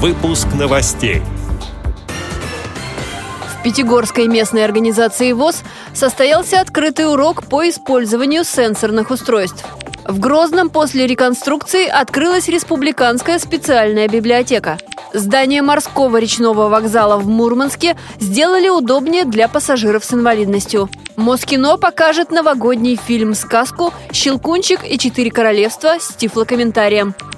Выпуск новостей. В Пятигорской местной организации ВОЗ состоялся открытый урок по использованию сенсорных устройств. В Грозном после реконструкции открылась республиканская специальная библиотека. Здание морского речного вокзала в Мурманске сделали удобнее для пассажиров с инвалидностью. Москино покажет новогодний фильм-сказку «Щелкунчик и четыре королевства» с тифлокомментарием.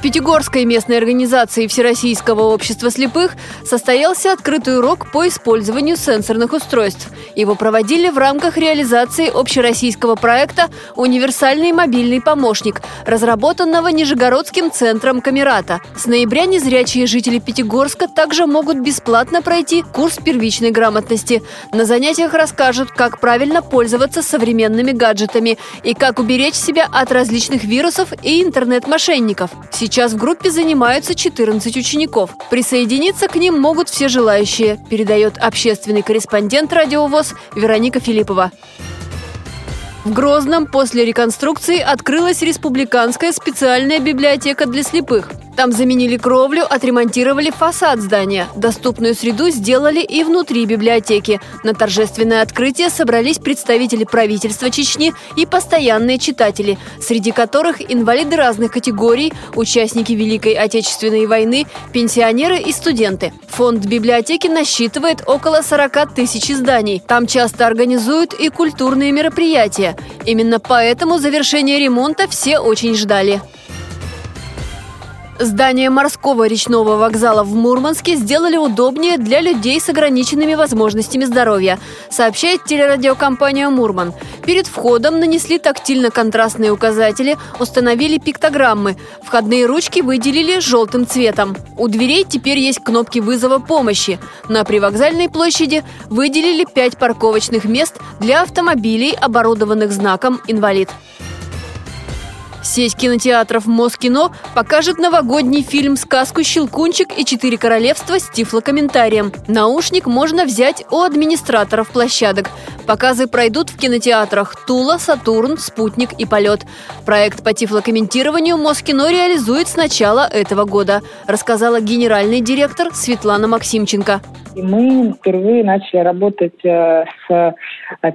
В Пятигорской местной организации Всероссийского общества слепых состоялся открытый урок по использованию сенсорных устройств. Его проводили в рамках реализации общероссийского проекта «Универсальный мобильный помощник», разработанного Нижегородским центром Камерата. С ноября незрячие жители Пятигорска также могут бесплатно пройти курс первичной грамотности. На занятиях расскажут, как правильно пользоваться современными гаджетами и как уберечь себя от различных вирусов и интернет-мошенников. Сейчас в группе занимаются 14 учеников. Присоединиться к ним могут все желающие, передает общественный корреспондент радиовоз Вероника Филиппова. В Грозном после реконструкции открылась республиканская специальная библиотека для слепых. Там заменили кровлю, отремонтировали фасад здания. Доступную среду сделали и внутри библиотеки. На торжественное открытие собрались представители правительства Чечни и постоянные читатели, среди которых инвалиды разных категорий, участники Великой Отечественной войны, пенсионеры и студенты. Фонд библиотеки насчитывает около 40 тысяч изданий. Там часто организуют и культурные мероприятия. Именно поэтому завершение ремонта все очень ждали. Здание морского речного вокзала в Мурманске сделали удобнее для людей с ограниченными возможностями здоровья, сообщает телерадиокомпания «Мурман». Перед входом нанесли тактильно-контрастные указатели, установили пиктограммы. Входные ручки выделили желтым цветом. У дверей теперь есть кнопки вызова помощи. На привокзальной площади выделили пять парковочных мест для автомобилей, оборудованных знаком «Инвалид». Сеть кинотеатров Москино покажет новогодний фильм «Сказку Щелкунчик и четыре королевства» с тифлокомментарием. Наушник можно взять у администраторов площадок. Показы пройдут в кинотеатрах «Тула», «Сатурн», «Спутник» и «Полет». Проект по тифлокомментированию Москино реализует с начала этого года, рассказала генеральный директор Светлана Максимченко. И мы впервые начали работать э, с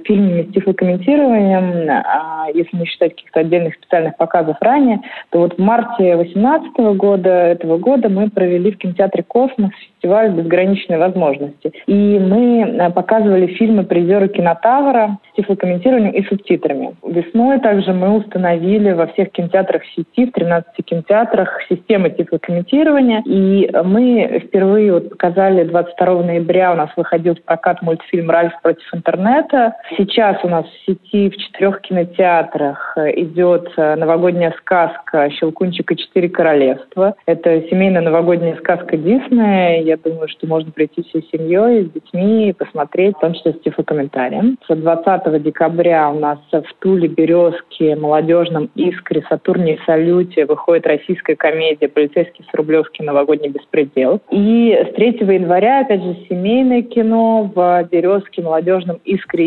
фильмами с тифлокомментированием. А если не считать каких-то отдельных специальных показов ранее, то вот в марте 2018 года, этого года, мы провели в кинотеатре «Космос» фестиваль «Безграничные возможности». И мы э, показывали фильмы призера кинотавра с тифлокомментированием и субтитрами. Весной также мы установили во всех кинотеатрах сети, в 13 кинотеатрах, системы тифлокомментирования. И мы впервые вот показали 22 ноября у нас выходил в прокат мультфильм «Ральф против интернета». Сейчас у нас в сети в четырех кинотеатрах идет э, новогодняя сказка «Щелкунчик и четыре королевства». Это семейная новогодняя сказка Диснея. Я думаю, что можно прийти всей семьей, с детьми и посмотреть, в том числе с тифлокомментарием. 20 декабря у нас в Туле, Березке, Молодежном Искре, Сатурне и Салюте выходит российская комедия «Полицейский с Рублевки. Новогодний беспредел». И с 3 января, опять же, семейное кино в Березке, Молодежном Искре